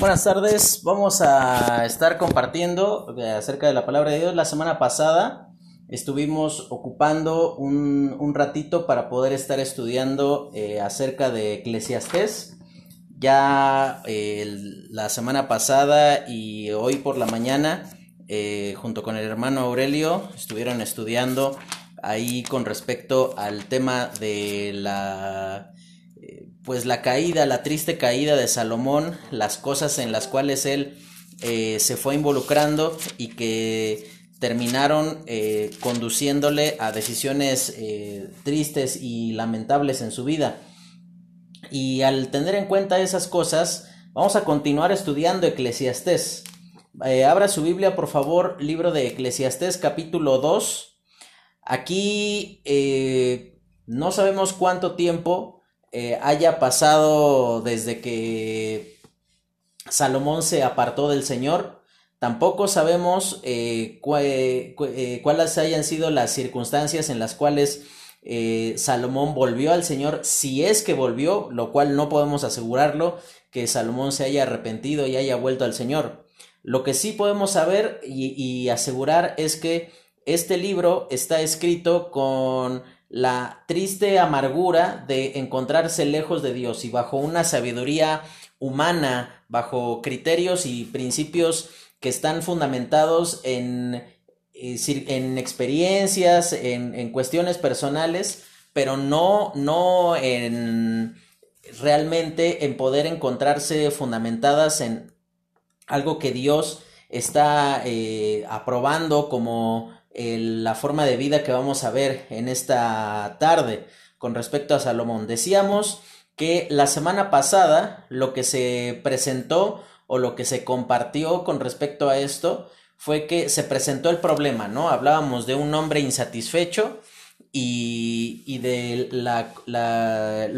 Buenas tardes, vamos a estar compartiendo eh, acerca de la palabra de Dios. La semana pasada estuvimos ocupando un, ratito para poder estar estudiando eh, acerca de Eclesiastés. Ya eh, la semana pasada y hoy por la mañana, junto con el hermano Aurelio, estuvieron estudiando ahí con respecto al tema de la pues la caída, la triste caída de Salomón, las cosas en las cuales él eh, se fue involucrando y que terminaron eh, conduciéndole a decisiones eh, tristes y lamentables en su vida. Y al tener en cuenta esas cosas, vamos a continuar estudiando Eclesiastés. abra su Biblia, por favor, libro de Eclesiastés capítulo 2. Aquí no sabemos cuánto tiempo eh, haya pasado desde que Salomón se apartó del Señor. Tampoco sabemos eh, eh, cuáles hayan sido las circunstancias en las cuales Salomón volvió al Señor, si es que volvió, lo cual no podemos asegurarlo, que Salomón se haya arrepentido y haya vuelto al Señor. Lo que sí podemos saber y asegurar es que este libro está escrito con la triste amargura de encontrarse lejos de Dios y bajo una sabiduría humana, bajo criterios y principios que están fundamentados en, eh, en experiencias, en, cuestiones personales, pero no, no en realmente en poder encontrarse fundamentadas en algo que Dios está eh, aprobando como la forma de vida que vamos a ver en esta tarde con respecto a Salomón. Decíamos que la semana pasada lo que se presentó o lo que se compartió con respecto a esto fue que se presentó el problema, ¿no? Hablábamos de un hombre insatisfecho y, de la, la,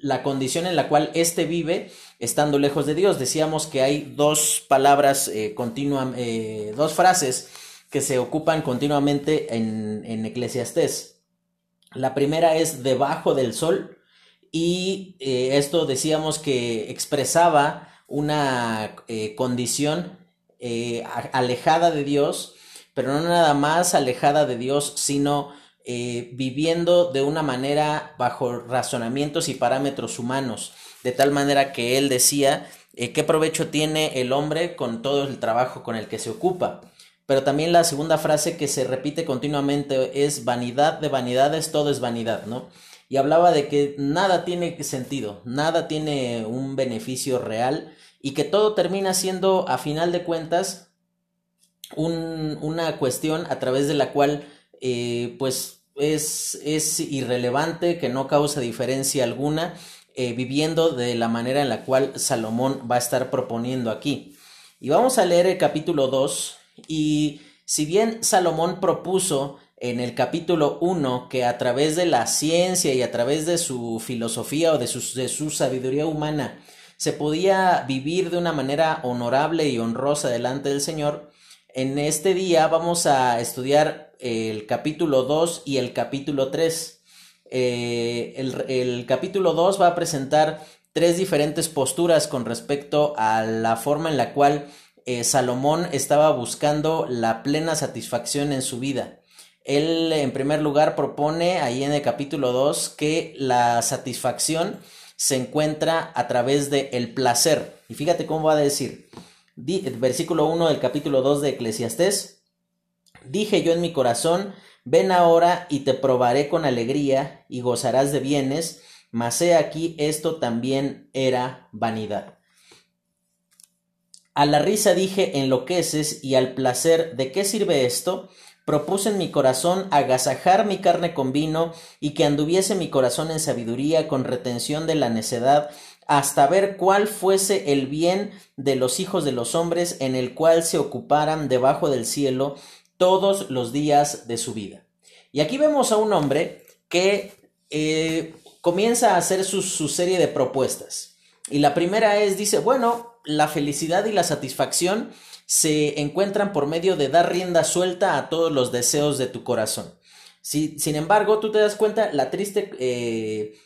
la condición en la cual éste vive estando lejos de Dios. Decíamos que hay dos palabras eh, eh, dos frases que se ocupan continuamente en, en Eclesiastés. La primera es debajo del sol y eh, esto decíamos que expresaba una eh, condición eh, alejada de Dios, pero no nada más alejada de Dios, sino viviendo de una manera bajo razonamientos y parámetros humanos, de tal manera que él decía, ¿qué provecho tiene el hombre con todo el trabajo con el que se ocupa? Pero también la segunda frase que se repite continuamente es vanidad de vanidades, todo es vanidad, ¿no? Y hablaba de que nada tiene sentido, nada tiene un beneficio real y que todo termina siendo, a final de cuentas, una cuestión a través de la cual, eh, pues, es, es, irrelevante, que no causa diferencia alguna, eh, viviendo de la manera en la cual Salomón va a estar proponiendo aquí. Y vamos a leer el capítulo 2, y si bien Salomón propuso en el capítulo 1 que a través de la ciencia y a través de su filosofía o de su, de su sabiduría humana se podía vivir de una manera honorable y honrosa delante del Señor, en este día vamos a estudiar el capítulo 2 y el capítulo 3. Eh, el, el capítulo 2 va a presentar tres diferentes posturas con respecto a la forma en la cual eh, Salomón estaba buscando la plena satisfacción en su vida. Él, en primer lugar, propone ahí en el capítulo 2 que la satisfacción se encuentra a través del el placer. Y fíjate cómo va a decir, versículo 1 del capítulo 2 de Eclesiastés, dije yo en mi corazón, ven ahora y te probaré con alegría y gozarás de bienes, mas he aquí esto también era vanidad. A la risa dije enloqueces y al placer ¿de qué sirve esto? Propuse en mi corazón agasajar mi carne con vino y que anduviese mi corazón en sabiduría con retención de la necedad hasta ver cuál fuese el bien de los hijos de los hombres en el cual se ocuparan debajo del cielo todos los días de su vida. Y aquí vemos a un hombre que eh, comienza a hacer su, su serie de propuestas. Y la primera es, dice, bueno, la felicidad y la satisfacción se encuentran por medio de dar rienda suelta a todos los deseos de tu corazón. Si, sin embargo, tú te das cuenta la triste eh,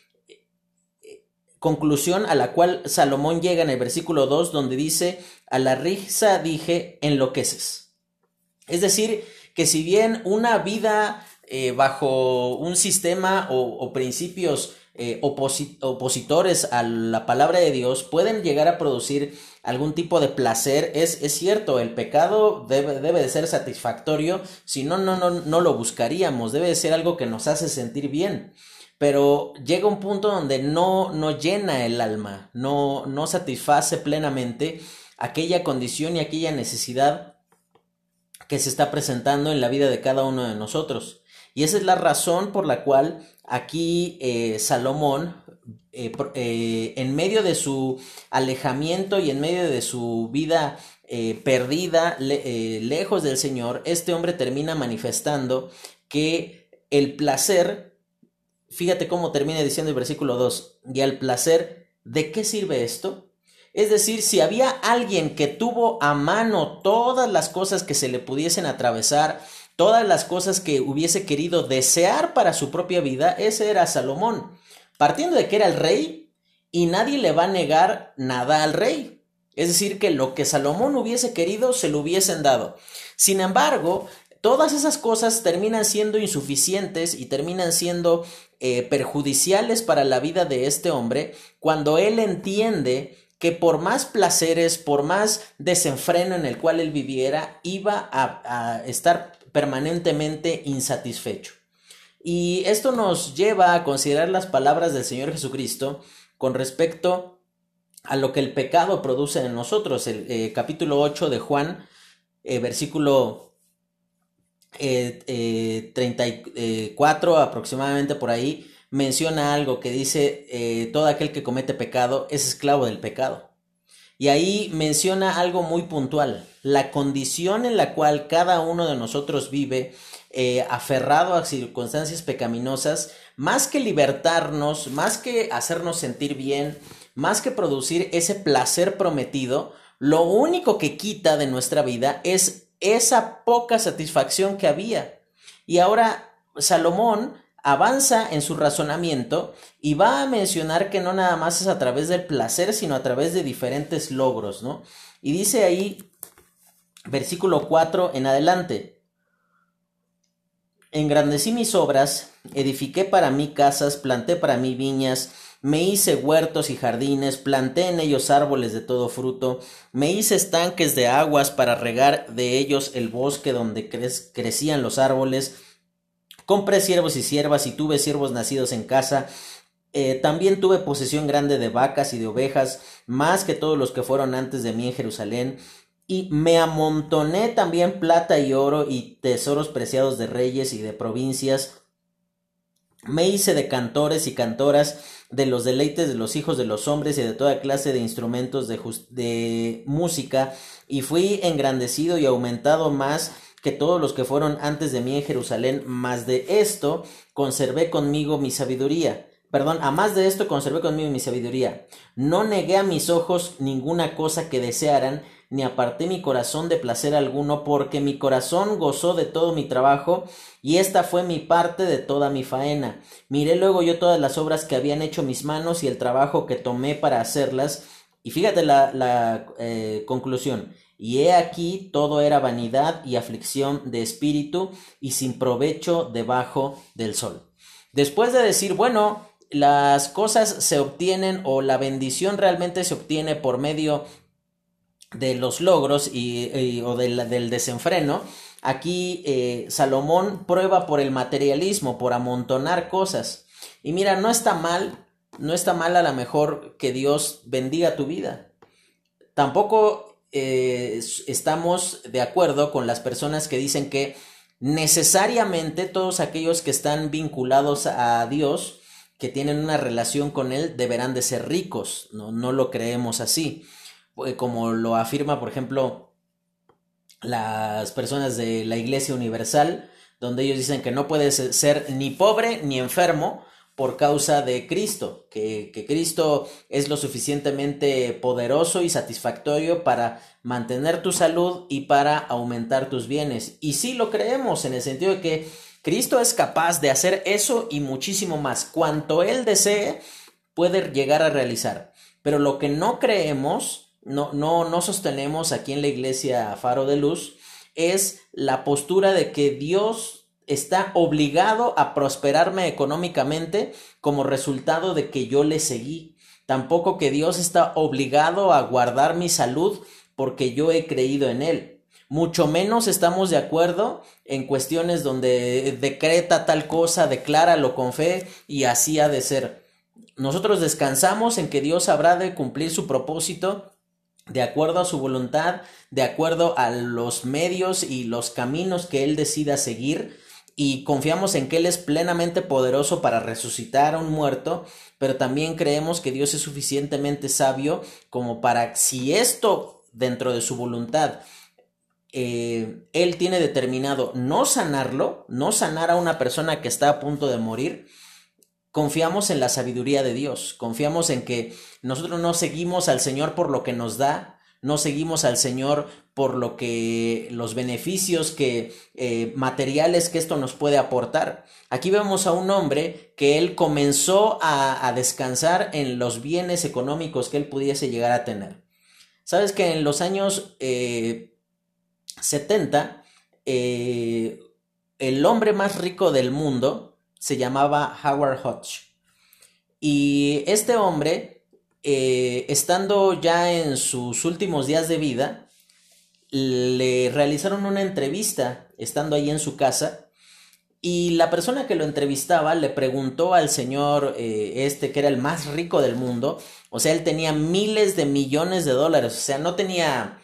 conclusión a la cual Salomón llega en el versículo 2 donde dice, a la risa dije, enloqueces. Es decir, que si bien una vida eh, bajo un sistema o, principios eh, opositores a la palabra de Dios pueden llegar a producir algún tipo de placer, es, es cierto, el pecado debe, debe, de ser satisfactorio, si no, no, no, no lo buscaríamos, debe de ser algo que nos hace sentir bien pero llega un punto donde no, no llena el alma, no, no satisface plenamente aquella condición y aquella necesidad que se está presentando en la vida de cada uno de nosotros. Y esa es la razón por la cual aquí eh, Salomón, eh, eh, en medio de su alejamiento y en medio de su vida perdida, lejos del Señor, este hombre termina manifestando que el placer Fíjate cómo termina diciendo el versículo 2, y al placer, ¿de qué sirve esto? Es decir, si había alguien que tuvo a mano todas las cosas que se le pudiesen atravesar, todas las cosas que hubiese querido desear para su propia vida, ese era Salomón. Partiendo de que era el rey, y nadie le va a negar nada al rey. Es decir, que lo que Salomón hubiese querido se lo hubiesen dado. Sin embargo, todas esas cosas terminan siendo insuficientes y terminan siendo eh, perjudiciales para la vida de este hombre cuando él entiende que por más placeres, por más desenfreno en el cual él viviera, iba a, estar permanentemente insatisfecho. Y esto nos lleva a considerar las palabras del Señor Jesucristo con respecto a lo que el pecado produce en nosotros. El eh, capítulo 8 de Juan, eh, versículo eh, 34 eh, aproximadamente por ahí, menciona algo que dice, eh, todo aquel que comete pecado es esclavo del pecado. Y ahí menciona algo muy puntual, la condición en la cual cada uno de nosotros vive eh, aferrado a circunstancias pecaminosas, más que libertarnos, más que hacernos sentir bien, más que producir ese placer prometido, lo único que quita de nuestra vida es esa poca satisfacción que había. Y ahora Salomón avanza en su razonamiento y va a mencionar que no nada más es a través del placer, sino a través de diferentes logros, ¿no? Y dice ahí, versículo 4 en adelante, engrandecí mis obras, edifiqué para mí casas, planté para mí viñas, me hice huertos y jardines, planté en ellos árboles de todo fruto, me hice estanques de aguas para regar de ellos el bosque donde crecían los árboles, compré siervos y siervas y tuve siervos nacidos en casa, eh, también tuve posesión grande de vacas y de ovejas, más que todos los que fueron antes de mí en Jerusalén, y me amontoné también plata y oro y tesoros preciados de reyes y de provincias, me hice de cantores y cantoras, de los deleites de los hijos de los hombres y de toda clase de instrumentos de, de música, y fui engrandecido y aumentado más que todos los que fueron antes de mí en Jerusalén, más de esto conservé conmigo mi sabiduría. Perdón, a más de esto conservé conmigo mi sabiduría. No negué a mis ojos ninguna cosa que desearan, ni aparté mi corazón de placer alguno, porque mi corazón gozó de todo mi trabajo, y esta fue mi parte de toda mi faena. Miré luego yo todas las obras que habían hecho mis manos y el trabajo que tomé para hacerlas, y fíjate la, la eh, conclusión. Y he aquí todo era vanidad y aflicción de espíritu y sin provecho debajo del sol. Después de decir, bueno, las cosas se obtienen o la bendición realmente se obtiene por medio de los logros y, o del desenfreno, aquí eh, Salomón prueba por el materialismo, por amontonar cosas. Y mira, no está mal, no está mal a lo mejor que Dios bendiga tu vida. Tampoco eh, estamos de acuerdo con las personas que dicen que necesariamente todos aquellos que están vinculados a Dios, que tienen una relación con Él, deberán de ser ricos. No, no lo creemos así. Eh, como lo afirma, por ejemplo, las personas de la Iglesia Universal, donde ellos dicen que no puedes ser ni pobre ni enfermo por causa de Cristo, que, que, Cristo es lo suficientemente poderoso y satisfactorio para mantener tu salud y para aumentar tus bienes. Y sí lo creemos en el sentido de que Cristo es capaz de hacer eso y muchísimo más. Cuanto Él desee, puede llegar a realizar. Pero lo que no creemos, no, no, no sostenemos aquí en la iglesia Faro de Luz, es la postura de que Dios está obligado a prosperarme económicamente como resultado de que yo le seguí. Tampoco que Dios está obligado a guardar mi salud porque yo he creído en Él. Mucho menos estamos de acuerdo en cuestiones donde decreta tal cosa, decláralo con fe y así ha de ser. Nosotros descansamos en que Dios habrá de cumplir su propósito de acuerdo a su voluntad, de acuerdo a los medios y los caminos que Él decida seguir, y confiamos en que Él es plenamente poderoso para resucitar a un muerto, pero también creemos que Dios es suficientemente sabio como para, si esto dentro de su voluntad, eh, Él tiene determinado no sanarlo, no sanar a una persona que está a punto de morir, confiamos en la sabiduría de Dios, confiamos en que nosotros no seguimos al Señor por lo que nos da, no seguimos al Señor por lo que los beneficios que eh, materiales que esto nos puede aportar. Aquí vemos a un hombre que él comenzó a, descansar en los bienes económicos que él pudiese llegar a tener. Sabes que en los años 70 eh, eh, el hombre más rico del mundo se llamaba Howard Hodge. Y este hombre, eh, estando ya en sus últimos días de vida, le realizaron una entrevista estando ahí en su casa y la persona que lo entrevistaba le preguntó al señor eh, este que era el más rico del mundo, o sea, él tenía miles de millones de dólares, o sea, no tenía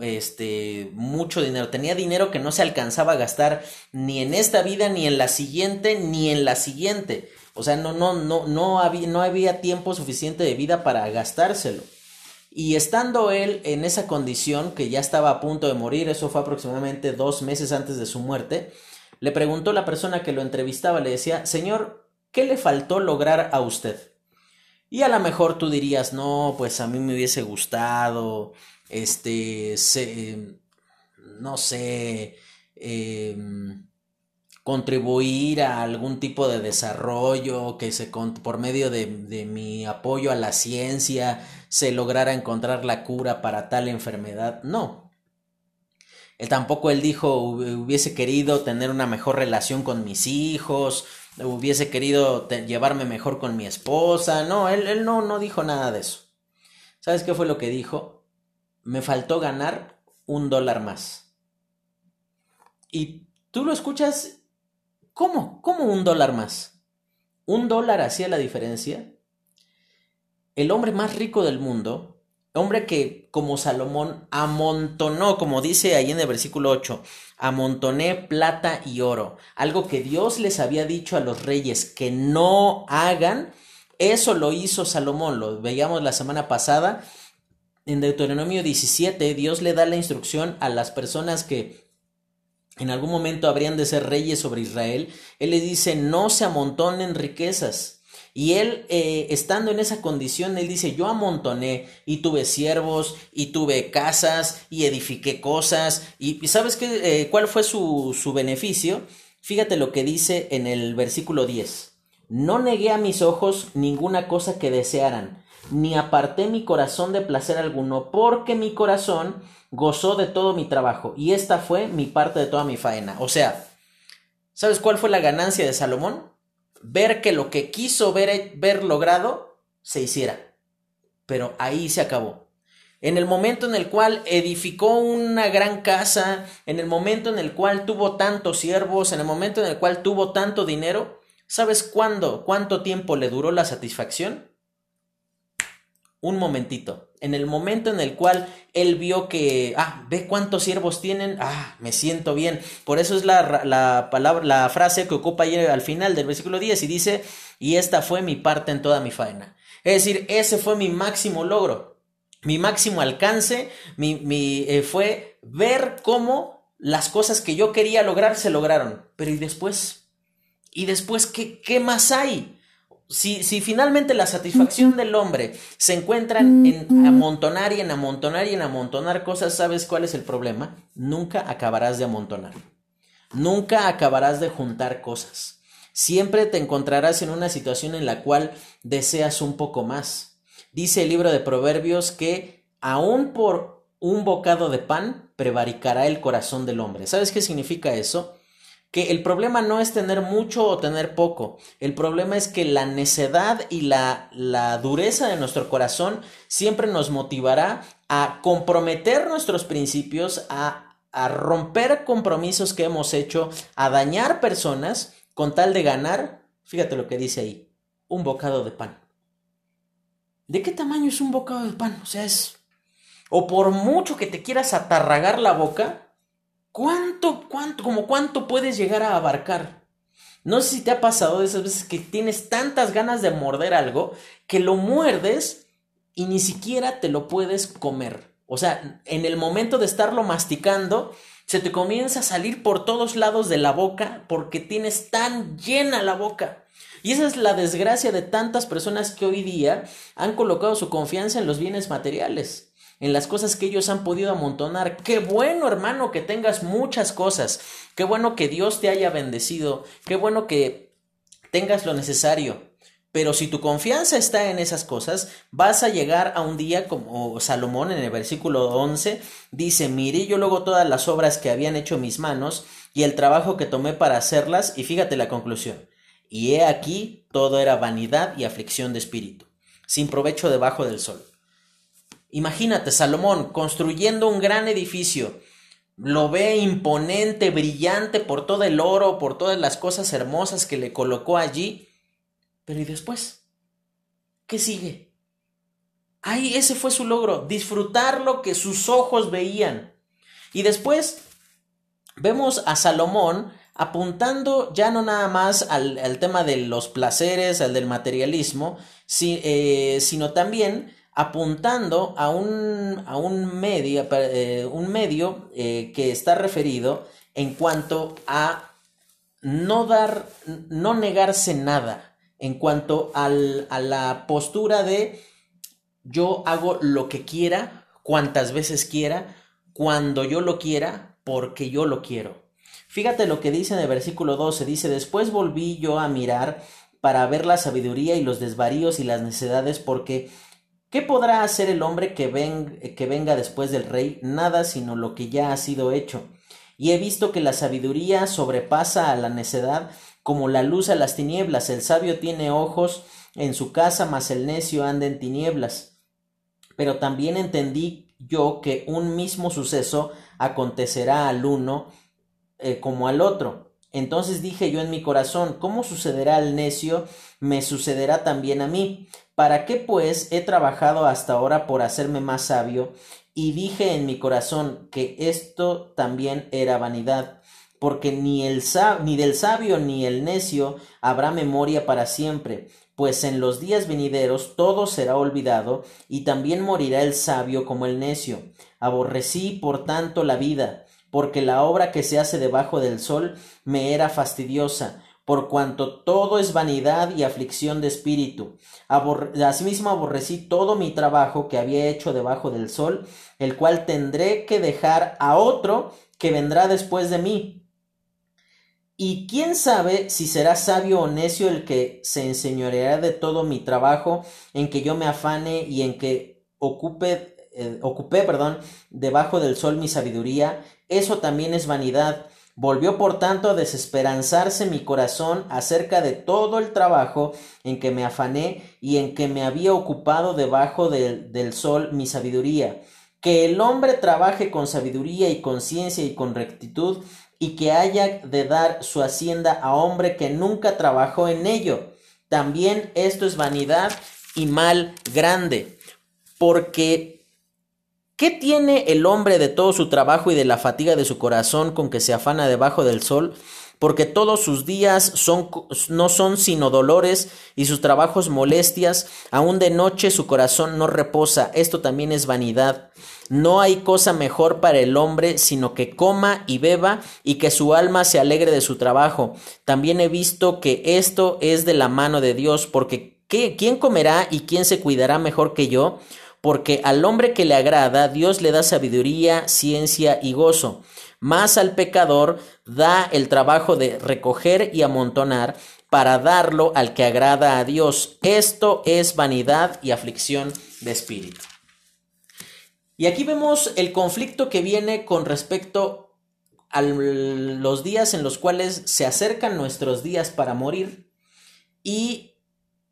este mucho dinero, tenía dinero que no se alcanzaba a gastar ni en esta vida ni en la siguiente ni en la siguiente. O sea, no no no no había no había tiempo suficiente de vida para gastárselo. Y estando él en esa condición que ya estaba a punto de morir, eso fue aproximadamente dos meses antes de su muerte, le preguntó la persona que lo entrevistaba, le decía, Señor, ¿qué le faltó lograr a usted? Y a lo mejor tú dirías, no, pues a mí me hubiese gustado este, se, no sé, em, contribuir a algún tipo de desarrollo, que se por medio de, de, mi apoyo a la ciencia se lograra encontrar la cura para tal enfermedad. No. Él tampoco él dijo hubiese querido tener una mejor relación con mis hijos, hubiese querido llevarme mejor con mi esposa. No, él, él no, no dijo nada de eso. ¿Sabes qué fue lo que dijo? me faltó ganar un dólar más. Y tú lo escuchas, ¿cómo? ¿Cómo un dólar más? ¿Un dólar hacía la diferencia? El hombre más rico del mundo, hombre que como Salomón amontonó, como dice ahí en el versículo 8, amontoné plata y oro, algo que Dios les había dicho a los reyes que no hagan, eso lo hizo Salomón, lo veíamos la semana pasada en Deuteronomio 17, Dios le da la instrucción a las personas que en algún momento habrían de ser reyes sobre Israel. Él les dice, no se amontonen riquezas. Y él, eh, estando en esa condición, él dice, yo amontoné y tuve siervos y tuve casas y edifiqué cosas. ¿Y, sabes qué, eh, cuál fue su, su beneficio? Fíjate lo que dice en el versículo 10. No negué a mis ojos ninguna cosa que desearan ni aparté mi corazón de placer alguno, porque mi corazón gozó de todo mi trabajo, y esta fue mi parte de toda mi faena. O sea, ¿sabes cuál fue la ganancia de Salomón? Ver que lo que quiso ver, ver logrado se hiciera. Pero ahí se acabó. En el momento en el cual edificó una gran casa, en el momento en el cual tuvo tantos siervos, en el momento en el cual tuvo tanto dinero, ¿sabes cuándo, cuánto tiempo le duró la satisfacción? Un momentito. En el momento en el cual él vio que, ah, ve cuántos siervos tienen, ah, me siento bien. Por eso es la, la palabra, la frase que ocupa ahí al final del versículo 10 y dice, y esta fue mi parte en toda mi faena. Es decir, ese fue mi máximo logro, mi máximo alcance, mi, mi eh, fue ver cómo las cosas que yo quería lograr se lograron. Pero ¿y después? ¿Y después qué, qué más hay? Si, si, finalmente la satisfacción del hombre se encuentra en amontonar y en amontonar y en amontonar cosas, ¿sabes cuál es el problema? Nunca acabarás de amontonar. Nunca acabarás de juntar cosas. siempre te encontrarás en una situación en la cual deseas un poco más. Dice el libro de Proverbios que aún por un bocado de pan prevaricará el corazón del hombre. ¿Sabes qué significa eso? Que el problema no es tener mucho o tener poco, el problema es que la necedad y la, la, dureza de nuestro corazón siempre nos motivará a comprometer nuestros principios, a, a romper compromisos que hemos hecho, a dañar personas con tal de ganar, fíjate lo que dice ahí, un bocado de pan. ¿De qué tamaño es un bocado de pan? O sea, es... O por mucho que te quieras atarragar la boca, ¿Cuánto, cuánto, como cuánto puedes llegar a abarcar? No sé si te ha pasado de esas veces que tienes tantas ganas de morder algo que lo muerdes y ni siquiera te lo puedes comer. O sea, en el momento de estarlo masticando, se te comienza a salir por todos lados de la boca porque tienes tan llena la boca. Y esa es la desgracia de tantas personas que hoy día han colocado su confianza en los bienes materiales en las cosas que ellos han podido amontonar. Qué bueno, hermano, que tengas muchas cosas. Qué bueno que Dios te haya bendecido. Qué bueno que tengas lo necesario. Pero si tu confianza está en esas cosas, vas a llegar a un día como Salomón en el versículo 11 dice, miré yo luego todas las obras que habían hecho mis manos y el trabajo que tomé para hacerlas, y fíjate la conclusión. Y he aquí, todo era vanidad y aflicción de espíritu, sin provecho debajo del sol. Imagínate, Salomón construyendo un gran edificio, lo ve imponente, brillante por todo el oro, por todas las cosas hermosas que le colocó allí. Pero ¿y después? ¿Qué sigue? Ahí ese fue su logro, disfrutar lo que sus ojos veían. Y después vemos a Salomón apuntando ya no nada más al, tema de los placeres, al del materialismo, eh, sino también apuntando a un, a un medio, eh, un medio eh, que está referido en cuanto a no dar, no negarse nada, en cuanto al, a la postura de yo hago lo que quiera, cuantas veces quiera, cuando yo lo quiera, porque yo lo quiero. Fíjate lo que dice en el versículo 12, dice, después volví yo a mirar para ver la sabiduría y los desvaríos y las necedades, porque ¿Qué podrá hacer el hombre que, venga después del rey? Nada sino lo que ya ha sido hecho. Y he visto que la sabiduría sobrepasa a la necedad como la luz a las tinieblas. El sabio tiene ojos en su casa, mas el necio anda en tinieblas. Pero también entendí yo que un mismo suceso acontecerá al uno eh, como al otro. Entonces dije yo en mi corazón, ¿cómo sucederá al necio? Me sucederá también a mí. ¿Para qué pues he trabajado hasta ahora por hacerme más sabio? Y dije en mi corazón que esto también era vanidad, porque ni, el del sabio ni el necio habrá memoria para siempre, pues en los días venideros todo será olvidado, y también morirá el sabio como el necio. Aborrecí, por tanto, la vida, porque la obra que se hace debajo del sol me era fastidiosa, por cuanto todo es vanidad y aflicción de espíritu. asimismo aborrecí todo mi trabajo que había hecho debajo del sol, el cual tendré que dejar a otro que vendrá después de mí. Y quién sabe si será sabio o necio el que se enseñoreará de todo mi trabajo, en que yo me afane y en que ocupe, eh, ocupé, perdón, debajo del sol mi sabiduría, eso también es vanidad Volvió por tanto a desesperanzarse mi corazón acerca de todo el trabajo en que me afané y en que me había ocupado debajo del sol mi sabiduría. Que el hombre trabaje con sabiduría y conciencia y con rectitud, y que haya de dar su hacienda a hombre que nunca trabajó en ello. También esto es vanidad y mal grande, porque ¿Qué tiene el hombre de todo su trabajo y de la fatiga de su corazón con que se afana debajo del sol? Porque todos sus días son, no son sino dolores y sus trabajos molestias, aun de noche su corazón no reposa, esto también es vanidad. No hay cosa mejor para el hombre sino que coma y beba y que su alma se alegre de su trabajo. También he visto que esto es de la mano de Dios, porque ¿qué, ¿quién comerá y quién se cuidará mejor que yo? Porque al hombre que le agrada Dios le da sabiduría, ciencia y gozo, más al pecador da el trabajo de recoger y amontonar, para darlo al que agrada a Dios. Esto es vanidad y aflicción de espíritu. Y aquí vemos el conflicto que viene con respecto a los días en los cuales se acercan nuestros días para morir y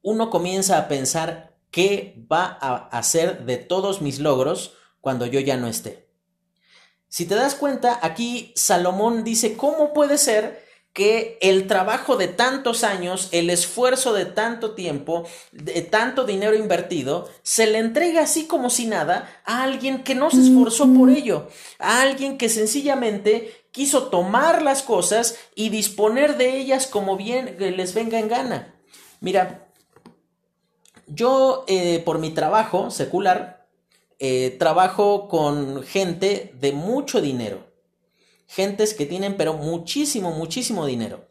uno comienza a pensar qué va a hacer de todos mis logros cuando yo ya no esté. Si te das cuenta, aquí Salomón dice, ¿cómo puede ser que el trabajo de tantos años, el esfuerzo de tanto tiempo, de tanto dinero invertido, se le entrega así como si nada a alguien que no se esforzó por ello, a alguien que sencillamente quiso tomar las cosas y disponer de ellas como bien les venga en gana. Mira, yo eh, por mi trabajo secular, eh, trabajo con gente de mucho dinero. Gentes que tienen pero muchísimo, muchísimo dinero.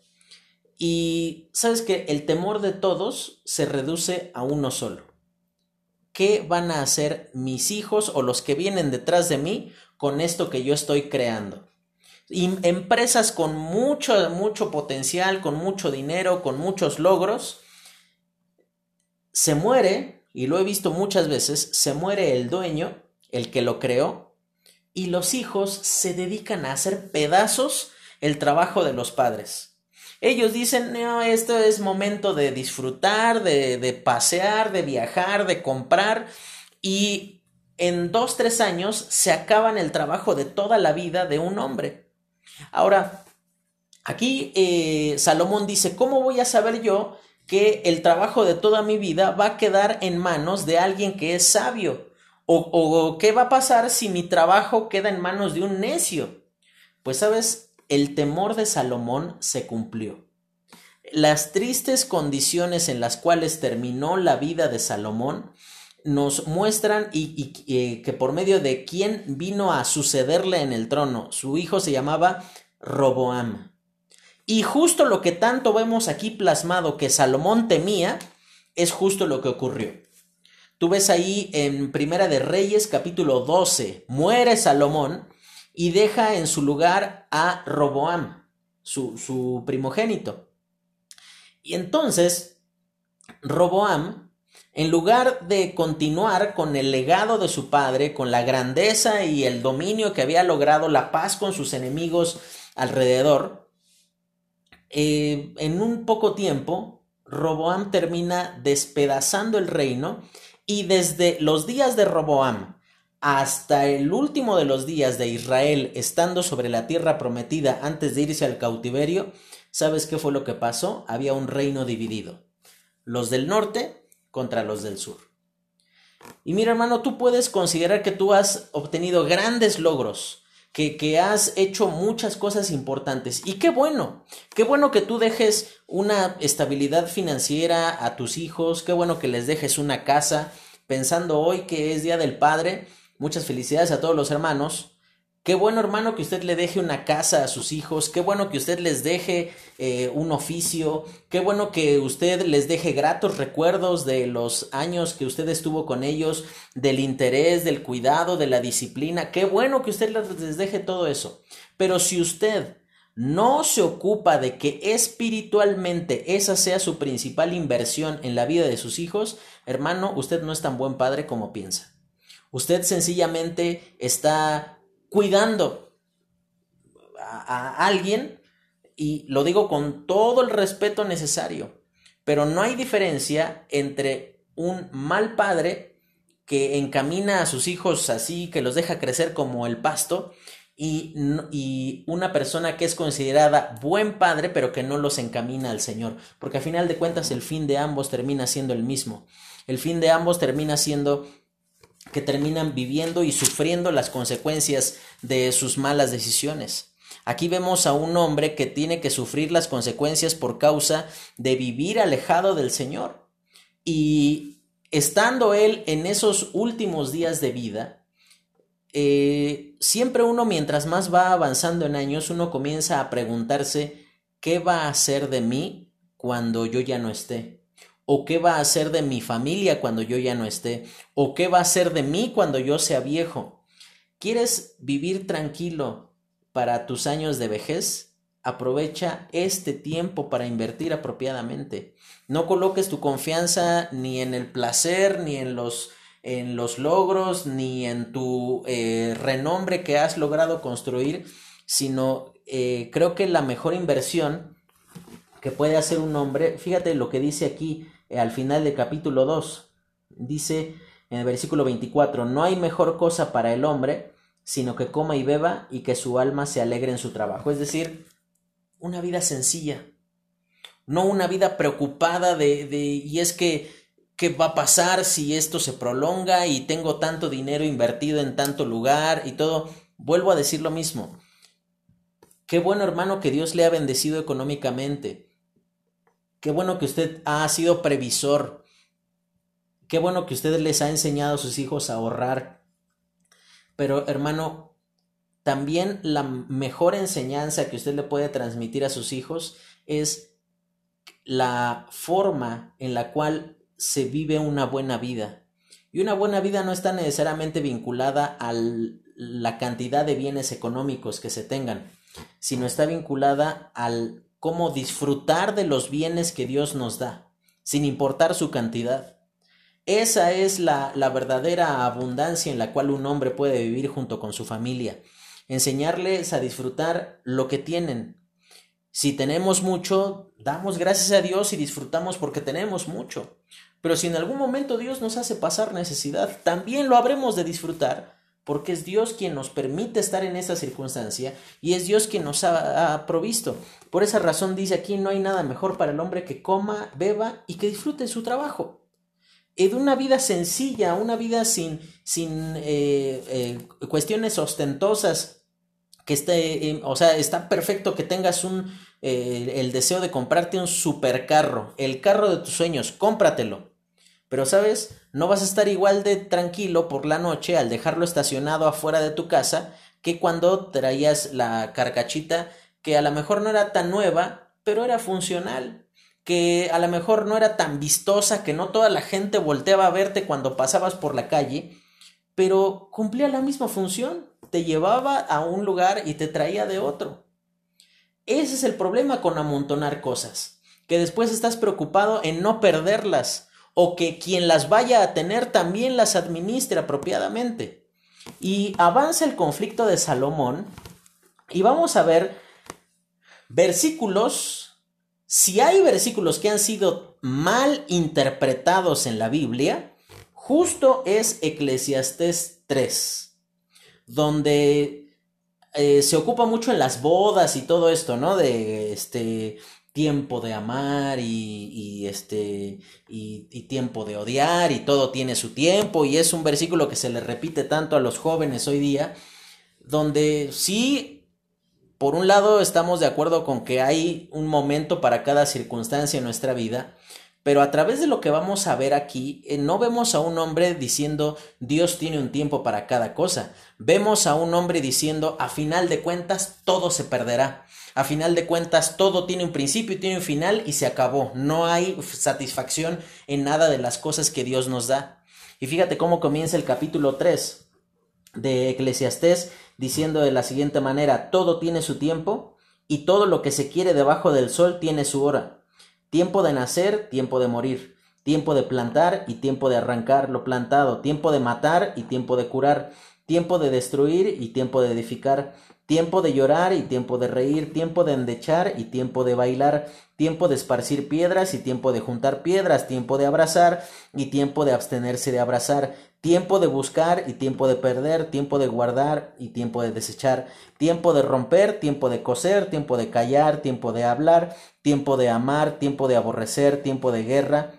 Y sabes que el temor de todos se reduce a uno solo. ¿Qué van a hacer mis hijos o los que vienen detrás de mí con esto que yo estoy creando? Y empresas con mucho, mucho potencial, con mucho dinero, con muchos logros, se muere, y lo he visto muchas veces, se muere el dueño, el que lo creó, y los hijos se dedican a hacer pedazos el trabajo de los padres. Ellos dicen, no, esto es momento de disfrutar, de, de pasear, de viajar, de comprar, y en dos, tres años se acaban el trabajo de toda la vida de un hombre. Ahora, aquí eh, Salomón dice, ¿cómo voy a saber yo que el trabajo de toda mi vida va a quedar en manos de alguien que es sabio. O, qué va a pasar si mi trabajo queda en manos de un necio. Pues sabes, el temor de Salomón se cumplió. Las tristes condiciones en las cuales terminó la vida de Salomón nos muestran y, eh, que por medio de quién vino a sucederle en el trono. Su hijo se llamaba Roboam. Y justo lo que tanto vemos aquí plasmado que Salomón temía, es justo lo que ocurrió. Tú ves ahí en Primera de Reyes capítulo 12, muere Salomón y deja en su lugar a Roboam, su, su primogénito. Y entonces, Roboam, en lugar de continuar con el legado de su padre, con la grandeza y el dominio que había logrado, la paz con sus enemigos alrededor, eh, en un poco tiempo, Roboam termina despedazando el reino y desde los días de Roboam hasta el último de los días de Israel estando sobre la tierra prometida antes de irse al cautiverio, ¿sabes qué fue lo que pasó? Había un reino dividido. Los del norte contra los del sur. Y mira hermano, tú puedes considerar que tú has obtenido grandes logros, que, has hecho muchas cosas importantes. Y qué bueno, qué bueno que tú dejes una estabilidad financiera a tus hijos, qué bueno que les dejes una casa, pensando hoy que es Día del Padre. Muchas felicidades a todos los hermanos. Qué bueno, hermano, que usted le deje una casa a sus hijos. Qué bueno que usted les deje eh, un oficio. Qué bueno que usted les deje gratos recuerdos de los años que usted estuvo con ellos, del interés, del cuidado, de la disciplina. Qué bueno que usted les deje todo eso. Pero si usted no se ocupa de que espiritualmente esa sea su principal inversión en la vida de sus hijos, hermano, usted no es tan buen padre como piensa. Usted sencillamente está cuidando a, alguien, y lo digo con todo el respeto necesario, pero no hay diferencia entre un mal padre que encamina a sus hijos así, que los deja crecer como el pasto, y, y, una persona que es considerada buen padre, pero que no los encamina al Señor, porque a final de cuentas el fin de ambos termina siendo el mismo. El fin de ambos termina siendo que terminan viviendo y sufriendo las consecuencias de sus malas decisiones. Aquí vemos a un hombre que tiene que sufrir las consecuencias por causa de vivir alejado del Señor. Y estando él en esos últimos días de vida, eh, siempre uno mientras más va avanzando en años, uno comienza a preguntarse, ¿qué va a hacer de mí cuando yo ya no esté? ¿O qué va a hacer de mi familia cuando yo ya no esté? ¿O qué va a hacer de mí cuando yo sea viejo? ¿Quieres vivir tranquilo para tus años de vejez? aprovecha este tiempo para invertir apropiadamente. No coloques tu confianza ni en el placer, ni en los, en los logros, ni en tu eh, renombre que has logrado construir, sino eh, creo que la mejor inversión que puede hacer un hombre, fíjate lo que dice aquí al final del capítulo 2, dice en el versículo 24, no hay mejor cosa para el hombre sino que coma y beba y que su alma se alegre en su trabajo. Es decir, una vida sencilla, no una vida preocupada de, de y es que qué va a pasar si esto se prolonga y tengo tanto dinero invertido en tanto lugar y todo. Vuelvo a decir lo mismo. Qué bueno hermano que Dios le ha bendecido económicamente. Qué bueno que usted ha sido previsor. Qué bueno que usted les ha enseñado a sus hijos a ahorrar. Pero hermano, también la mejor enseñanza que usted le puede transmitir a sus hijos es la forma en la cual se vive una buena vida. Y una buena vida no está necesariamente vinculada a la cantidad de bienes económicos que se tengan sino está vinculada al cómo disfrutar de los bienes que Dios nos da, sin importar su cantidad. Esa es la, la verdadera abundancia en la cual un hombre puede vivir junto con su familia. Enseñarles a disfrutar lo que tienen. Si tenemos mucho, damos gracias a Dios y disfrutamos porque tenemos mucho. Pero si en algún momento Dios nos hace pasar necesidad, también lo habremos de disfrutar porque es Dios quien nos permite estar en esa circunstancia y es Dios quien nos ha, provisto. Por esa razón dice aquí, no hay nada mejor para el hombre que coma, beba y que disfrute su trabajo. De una vida sencilla, una vida sin, sin eh, eh, cuestiones ostentosas, que esté, o sea, está perfecto que tengas un, eh, el deseo de comprarte un supercarro, el carro de tus sueños, cómpratelo. Pero, ¿sabes? No vas a estar igual de tranquilo por la noche al dejarlo estacionado afuera de tu casa que cuando traías la carcachita que a lo mejor no era tan nueva, pero era funcional, que a lo mejor no era tan vistosa, que no toda la gente volteaba a verte cuando pasabas por la calle, pero cumplía la misma función, te llevaba a un lugar y te traía de otro. Ese es el problema con amontonar cosas, que después estás preocupado en no perderlas o que quien las vaya a tener también las administre apropiadamente. Y avanza el conflicto de Salomón y vamos a ver versículos, si hay versículos que han sido mal interpretados en la Biblia, justo es Eclesiastés 3, donde eh, se ocupa mucho en las bodas y todo esto, ¿no? De este tiempo de amar y, este y, tiempo de odiar y todo tiene su tiempo y es un versículo que se le repite tanto a los jóvenes hoy día donde sí por un lado estamos de acuerdo con que hay un momento para cada circunstancia en nuestra vida pero a través de lo que vamos a ver aquí, eh, no vemos a un hombre diciendo Dios tiene un tiempo para cada cosa. Vemos a un hombre diciendo a final de cuentas todo se perderá. A final de cuentas, todo tiene un principio y tiene un final y se acabó. No hay satisfacción en nada de las cosas que Dios nos da. Y fíjate cómo comienza el capítulo 3 de Eclesiastés diciendo de la siguiente manera, todo tiene su tiempo y todo lo que se quiere debajo del sol tiene su hora. Tiempo de nacer, tiempo de morir, tiempo de plantar y tiempo de arrancar lo plantado, tiempo de matar y tiempo de curar, tiempo de destruir y tiempo de edificar, tiempo de llorar y tiempo de reír, tiempo de endechar y tiempo de bailar, tiempo de esparcir piedras y tiempo de juntar piedras, tiempo de abrazar y tiempo de abstenerse de abrazar, tiempo de buscar y tiempo de perder, tiempo de guardar y tiempo de desechar, tiempo de romper, tiempo de coser, tiempo de callar, tiempo de hablar, tiempo de amar, tiempo de aborrecer, tiempo de guerra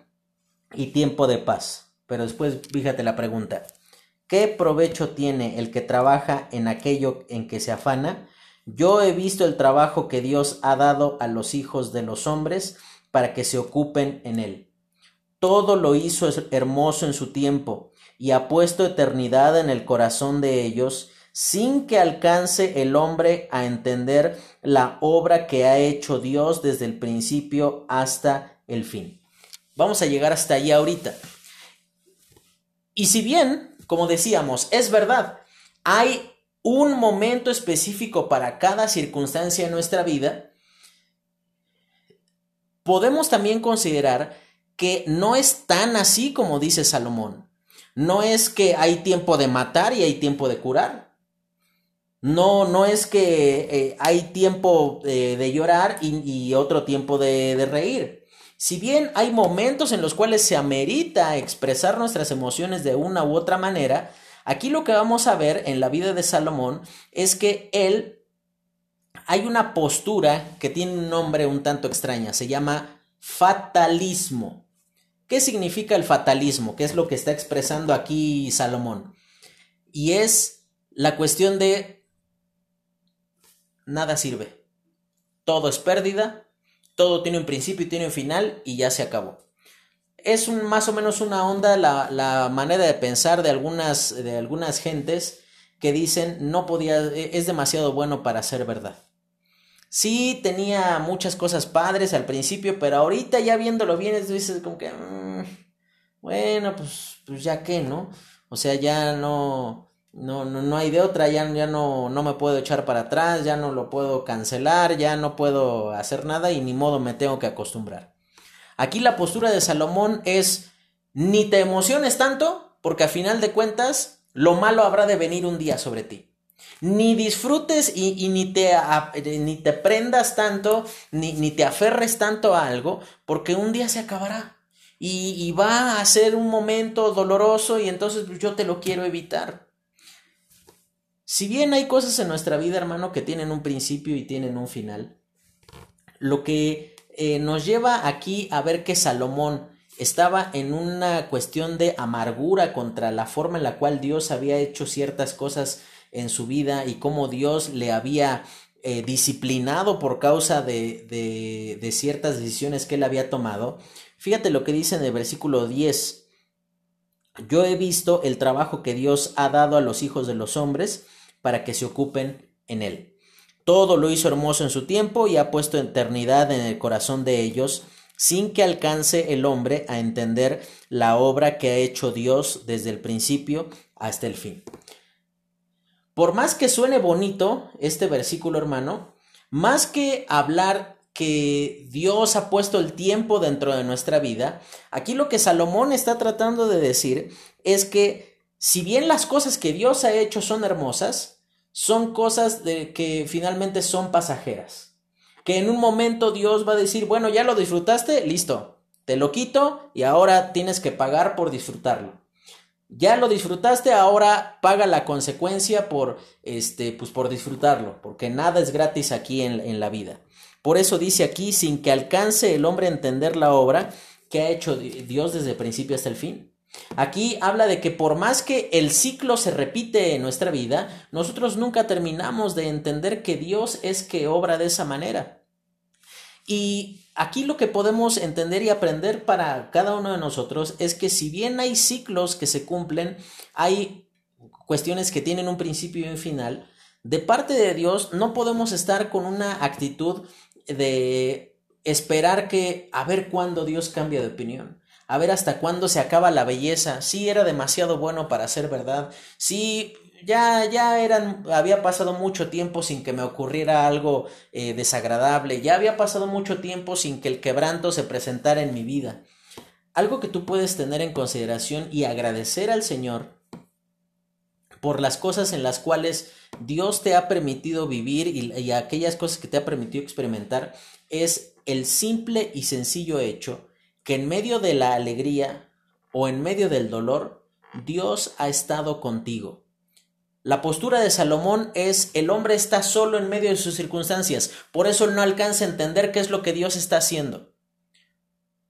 y tiempo de paz. Pero después fíjate la pregunta. ¿Qué provecho tiene el que trabaja en aquello en que se afana? Yo he visto el trabajo que Dios ha dado a los hijos de los hombres para que se ocupen en él. Todo lo hizo hermoso en su tiempo y ha puesto eternidad en el corazón de ellos sin que alcance el hombre a entender la obra que ha hecho Dios desde el principio hasta el fin. Vamos a llegar hasta allí ahorita. Y si bien como decíamos, es verdad, hay un momento específico para cada circunstancia en nuestra vida, podemos también considerar que no es tan así como dice Salomón. No es que hay tiempo de matar y hay tiempo de curar. No, no es que eh, hay tiempo eh, de llorar y, otro tiempo de, de reír. Si bien hay momentos en los cuales se amerita expresar nuestras emociones de una u otra manera, aquí lo que vamos a ver en la vida de Salomón es que él hay una postura que tiene un nombre un tanto extraña, se llama fatalismo. ¿Qué significa el fatalismo? ¿Qué es lo que está expresando aquí Salomón? Y es la cuestión de nada sirve. Todo es pérdida, todo tiene un principio y tiene un final y ya se acabó. Es un, más o menos una onda la, la manera de pensar de algunas, de algunas gentes que dicen no podía, es demasiado bueno para ser verdad. Sí, tenía muchas cosas padres al principio, pero ahorita ya viéndolo bien, dices como que, mm, bueno, pues, pues ya qué, ¿no? O sea, ya no, no, no, no hay de otra, ya, ya no, no me puedo echar para atrás, ya no lo puedo cancelar, ya no puedo hacer nada y ni modo me tengo que acostumbrar. Aquí la postura de Salomón es ni te emociones tanto, porque a final de cuentas lo malo habrá de venir un día sobre ti. Ni disfrutes y, ni, te, ni te prendas tanto, ni, ni te aferres tanto a algo, porque un día se acabará. Y, y va a ser un momento doloroso y entonces yo te lo quiero evitar. Si bien hay cosas en nuestra vida, hermano, que tienen un principio y tienen un final, lo que eh, nos lleva aquí a ver que Salomón estaba en una cuestión de amargura contra la forma en la cual Dios había hecho ciertas cosas en su vida y cómo Dios le había eh, disciplinado por causa de, de, de ciertas decisiones que él había tomado. Fíjate lo que dice en el versículo 10. Yo he visto el trabajo que Dios ha dado a los hijos de los hombres, para que se ocupen en él. Todo lo hizo hermoso en su tiempo y ha puesto eternidad en el corazón de ellos, sin que alcance el hombre a entender la obra que ha hecho Dios desde el principio hasta el fin. Por más que suene bonito este versículo, hermano, más que hablar que Dios ha puesto el tiempo dentro de nuestra vida, aquí lo que Salomón está tratando de decir es que si bien las cosas que Dios ha hecho son hermosas, son cosas de que finalmente son pasajeras. Que en un momento Dios va a decir, bueno, ya lo disfrutaste, listo, te lo quito y ahora tienes que pagar por disfrutarlo. Ya lo disfrutaste, ahora paga la consecuencia por, este, pues por disfrutarlo, porque nada es gratis aquí en, en la vida. Por eso dice aquí, sin que alcance el hombre a entender la obra que ha hecho Dios desde el principio hasta el fin. Aquí habla de que por más que el ciclo se repite en nuestra vida, nosotros nunca terminamos de entender que Dios es que obra de esa manera. Y aquí lo que podemos entender y aprender para cada uno de nosotros es que si bien hay ciclos que se cumplen, hay cuestiones que tienen un principio y un final, de parte de Dios no podemos estar con una actitud de esperar que a ver cuándo Dios cambia de opinión a ver hasta cuándo se acaba la belleza, sí era demasiado bueno para ser verdad, sí ya, ya había pasado mucho tiempo sin que me ocurriera algo eh, desagradable, ya había pasado mucho tiempo sin que el quebranto se presentara en mi vida. Algo que tú puedes tener en consideración y agradecer al Señor por las cosas en las cuales Dios te ha permitido vivir y aquellas cosas que te ha permitido experimentar es el simple y sencillo hecho que en medio de la alegría o en medio del dolor, Dios ha estado contigo. La postura de Salomón es el hombre está solo en medio de sus circunstancias, por eso no alcanza a entender qué es lo que Dios está haciendo.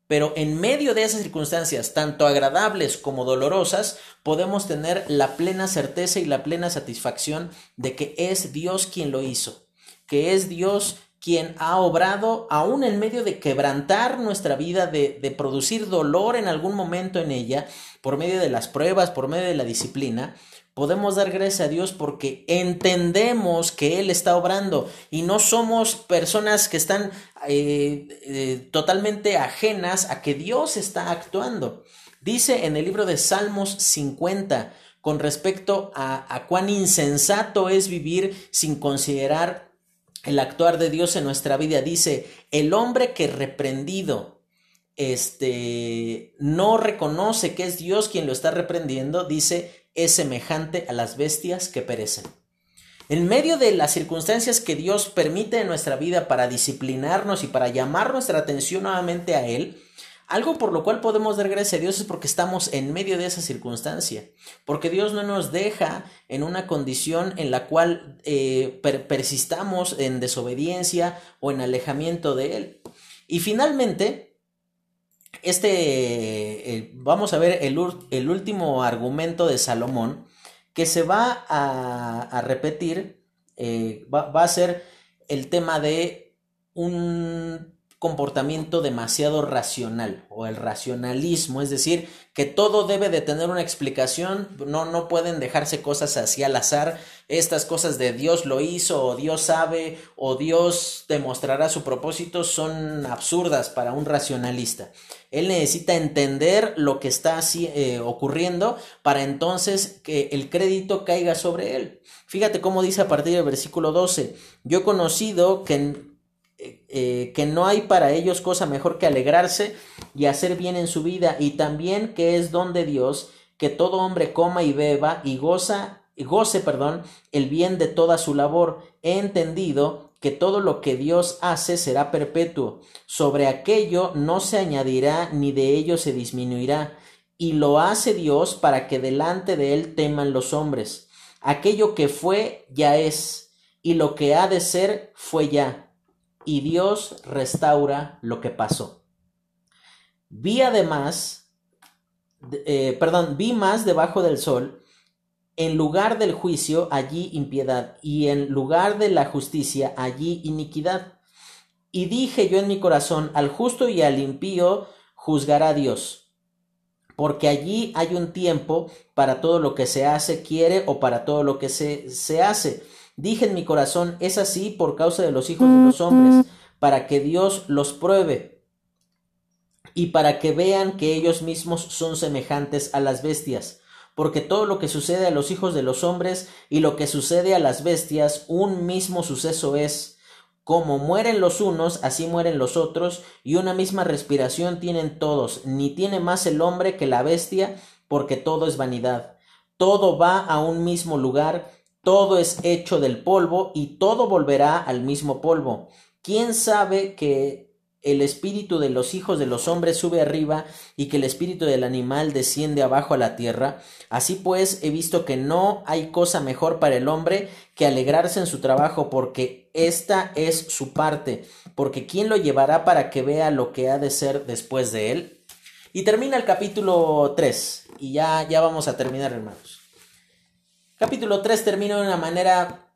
Pero en medio de esas circunstancias, tanto agradables como dolorosas, podemos tener la plena certeza y la plena satisfacción de que es Dios quien lo hizo, que es Dios quien ha obrado aún en medio de quebrantar nuestra vida, de, producir dolor en algún momento en ella, por medio de las pruebas, por medio de la disciplina, podemos dar gracias a Dios porque entendemos que Él está obrando y no somos personas que están eh, eh, totalmente ajenas a que Dios está actuando. Dice en el libro de Salmos 50, con respecto a cuán insensato es vivir sin considerar el actuar de Dios en nuestra vida. Dice, El hombre que reprendido este, no reconoce que es Dios quien lo está reprendiendo, dice, es semejante a las bestias que perecen. En medio de las circunstancias que Dios permite en nuestra vida para disciplinarnos y para llamar nuestra atención nuevamente a Él, algo por lo cual podemos dar gracias a Dios es porque estamos en medio de esa circunstancia, porque Dios no nos deja en una condición en la cual eh, persistamos en desobediencia o en alejamiento de Él. Y finalmente, este, eh, vamos a ver el, el, último argumento de Salomón que se va a, repetir, eh, va, va a ser el tema de un comportamiento demasiado racional o el racionalismo, es decir, que todo debe de tener una explicación, no, no pueden dejarse cosas así al azar, estas cosas de Dios lo hizo o Dios sabe o Dios demostrará su propósito son absurdas para un racionalista. Él necesita entender lo que está así, eh, ocurriendo para entonces que el crédito caiga sobre él. Fíjate cómo dice a partir del versículo 12, yo he conocido que eh, que no hay para ellos cosa mejor que alegrarse y hacer bien en su vida, y también que es don de Dios que todo hombre coma y beba y goza, goce, perdón, el bien de toda su labor. He entendido que todo lo que Dios hace será perpetuo. Sobre aquello no se añadirá ni de ello se disminuirá. Y lo hace Dios para que delante de él teman los hombres. Aquello que fue ya es, y lo que ha de ser fue ya y Dios restaura lo que pasó. Vi además, eh, perdón, vi más debajo del sol, en lugar del juicio allí impiedad, y en lugar de la justicia allí iniquidad. Y dije yo en mi corazón, al justo y al impío juzgará Dios, porque allí hay un tiempo para todo lo que se hace, quiere, o para todo lo que se, se hace Dije en mi corazón, es así por causa de los hijos de los hombres, para que Dios los pruebe y para que vean que ellos mismos son semejantes a las bestias. Porque todo lo que sucede a los hijos de los hombres y lo que sucede a las bestias, un mismo suceso es. Como mueren los unos, así mueren los otros, y una misma respiración tienen todos, ni tiene más el hombre que la bestia, porque todo es vanidad. Todo va a un mismo lugar, todo es hecho del polvo y todo volverá al mismo polvo. ¿Quién sabe que el espíritu de los hijos de los hombres sube arriba y que el espíritu del animal desciende abajo a la tierra? Así pues, he visto que no hay cosa mejor para el hombre que alegrarse en su trabajo, porque esta es su parte, porque ¿quién lo llevará para que vea lo que ha de ser después de él? Y termina el capítulo 3, y ya, ya vamos a terminar, hermanos. Capítulo 3 termina de una manera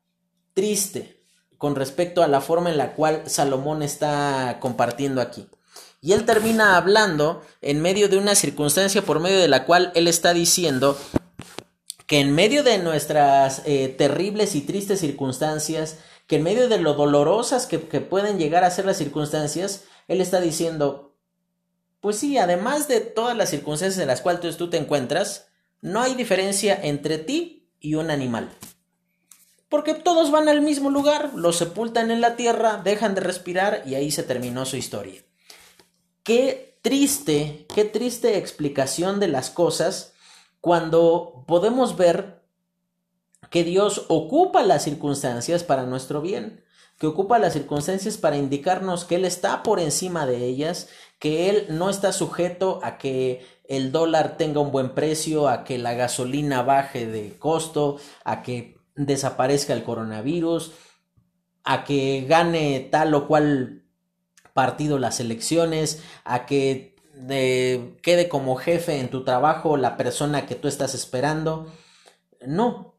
triste con respecto a la forma en la cual Salomón está compartiendo aquí. Y él termina hablando en medio de una circunstancia por medio de la cual él está diciendo que en medio de nuestras eh, terribles y tristes circunstancias, que en medio de lo dolorosas que, que pueden llegar a ser las circunstancias, él está diciendo, pues sí, además de todas las circunstancias en las cuales tú te encuentras, no hay diferencia entre ti y un animal. Porque todos van al mismo lugar, los sepultan en la tierra, dejan de respirar y ahí se terminó su historia. Qué triste, qué triste explicación de las cosas cuando podemos ver que Dios ocupa las circunstancias para nuestro bien, que ocupa las circunstancias para indicarnos que Él está por encima de ellas, que Él no está sujeto a que el dólar tenga un buen precio, a que la gasolina baje de costo, a que desaparezca el coronavirus, a que gane tal o cual partido las elecciones, a que eh, quede como jefe en tu trabajo la persona que tú estás esperando. No.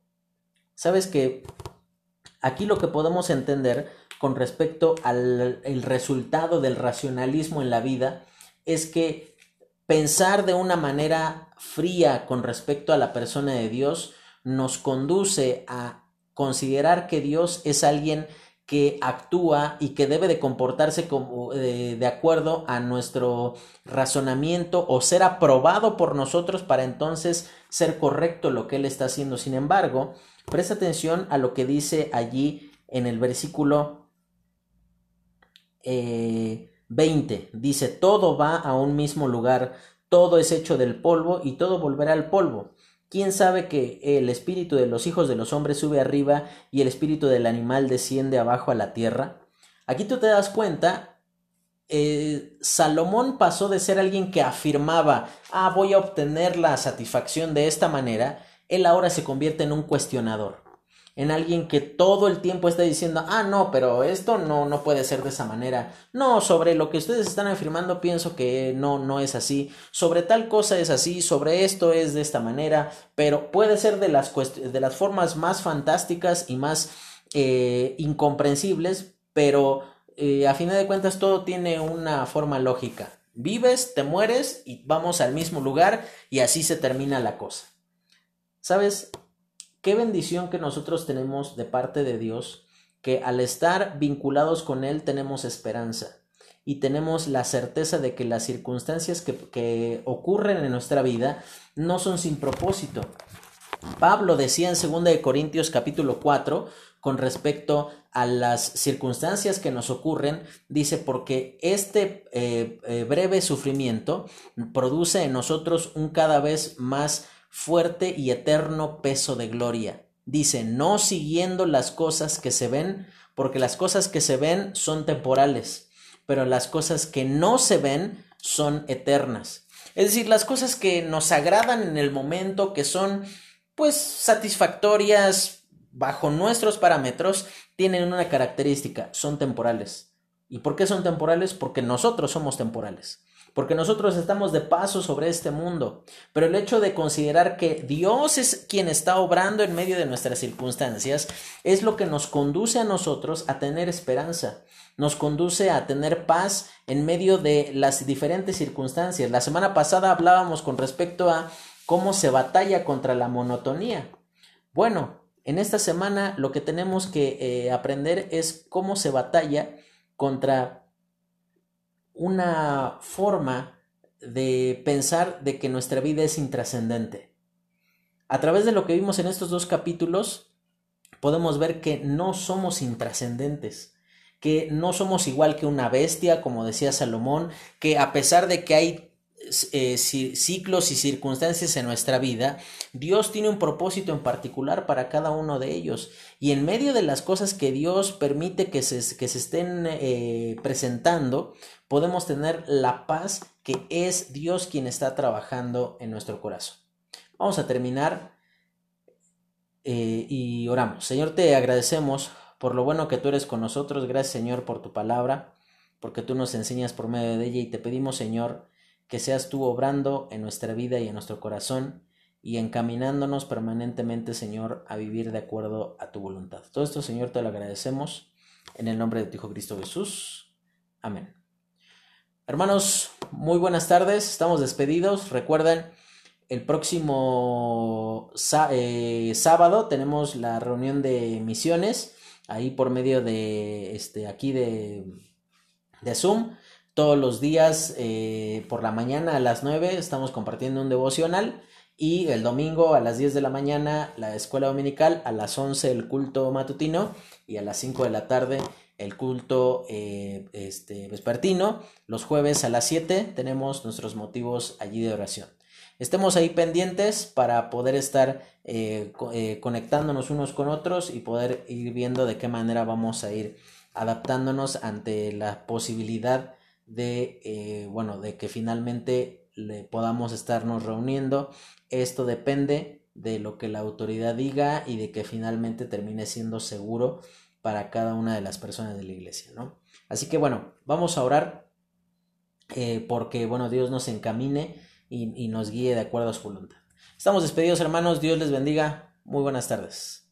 Sabes que aquí lo que podemos entender con respecto al el resultado del racionalismo en la vida es que Pensar de una manera fría con respecto a la persona de Dios nos conduce a considerar que Dios es alguien que actúa y que debe de comportarse como, eh, de acuerdo a nuestro razonamiento o ser aprobado por nosotros para entonces ser correcto lo que Él está haciendo. Sin embargo, presta atención a lo que dice allí en el versículo 20 eh, dice, todo va a un mismo lugar, todo es hecho del polvo y todo volverá al polvo. ¿Quién sabe que el espíritu de los hijos de los hombres sube arriba y el espíritu del animal desciende abajo a la tierra? Aquí tú te das cuenta, eh, Salomón pasó de ser alguien que afirmaba, ah, voy a obtener la satisfacción de esta manera, él ahora se convierte en un cuestionador en alguien que todo el tiempo está diciendo, ah, no, pero esto no, no puede ser de esa manera. No, sobre lo que ustedes están afirmando pienso que no, no es así. Sobre tal cosa es así, sobre esto es de esta manera, pero puede ser de las, de las formas más fantásticas y más eh, incomprensibles, pero eh, a final de cuentas todo tiene una forma lógica. Vives, te mueres y vamos al mismo lugar y así se termina la cosa. ¿Sabes? Qué bendición que nosotros tenemos de parte de Dios, que al estar vinculados con Él tenemos esperanza y tenemos la certeza de que las circunstancias que, ocurren en nuestra vida no son sin propósito. Pablo decía en 2 Corintios capítulo 4 con respecto a las circunstancias que nos ocurren, dice, porque este eh, eh, breve sufrimiento produce en nosotros un cada vez más fuerte y eterno peso de gloria. Dice, no siguiendo las cosas que se ven, porque las cosas que se ven son temporales, pero las cosas que no se ven son eternas. Es decir, las cosas que nos agradan en el momento, que son pues satisfactorias bajo nuestros parámetros, tienen una característica, son temporales. ¿Y por qué son temporales? Porque nosotros somos temporales porque nosotros estamos de paso sobre este mundo. Pero el hecho de considerar que Dios es quien está obrando en medio de nuestras circunstancias es lo que nos conduce a nosotros a tener esperanza, nos conduce a tener paz en medio de las diferentes circunstancias. La semana pasada hablábamos con respecto a cómo se batalla contra la monotonía. Bueno, en esta semana lo que tenemos que eh, aprender es cómo se batalla contra una forma de pensar de que nuestra vida es intrascendente. A través de lo que vimos en estos dos capítulos, podemos ver que no somos intrascendentes, que no somos igual que una bestia, como decía Salomón, que a pesar de que hay eh, ciclos y circunstancias en nuestra vida, Dios tiene un propósito en particular para cada uno de ellos. Y en medio de las cosas que Dios permite que se, que se estén eh, presentando, podemos tener la paz que es Dios quien está trabajando en nuestro corazón. Vamos a terminar eh, y oramos. Señor, te agradecemos por lo bueno que tú eres con nosotros. Gracias, Señor, por tu palabra, porque tú nos enseñas por medio de ella y te pedimos, Señor, que seas tú obrando en nuestra vida y en nuestro corazón y encaminándonos permanentemente, Señor, a vivir de acuerdo a tu voluntad. Todo esto, Señor, te lo agradecemos en el nombre de tu Hijo Cristo Jesús. Amén. Hermanos, muy buenas tardes, estamos despedidos. Recuerden, el próximo eh, sábado tenemos la reunión de misiones, ahí por medio de este aquí de, de Zoom. Todos los días eh, por la mañana a las 9 estamos compartiendo un devocional y el domingo a las 10 de la mañana la escuela dominical, a las 11 el culto matutino y a las 5 de la tarde el culto eh, este, vespertino. Los jueves a las 7 tenemos nuestros motivos allí de oración. Estemos ahí pendientes para poder estar eh, conectándonos unos con otros y poder ir viendo de qué manera vamos a ir adaptándonos ante la posibilidad de, bueno, de que finalmente le podamos estarnos reuniendo. Esto depende de lo que la autoridad diga y de que finalmente termine siendo seguro para cada una de las personas de la iglesia, ¿no? Así que bueno, vamos a orar eh, porque, bueno, Dios nos encamine y, y nos guíe de acuerdo a su voluntad. Estamos despedidos, hermanos. Dios les bendiga. Muy buenas tardes.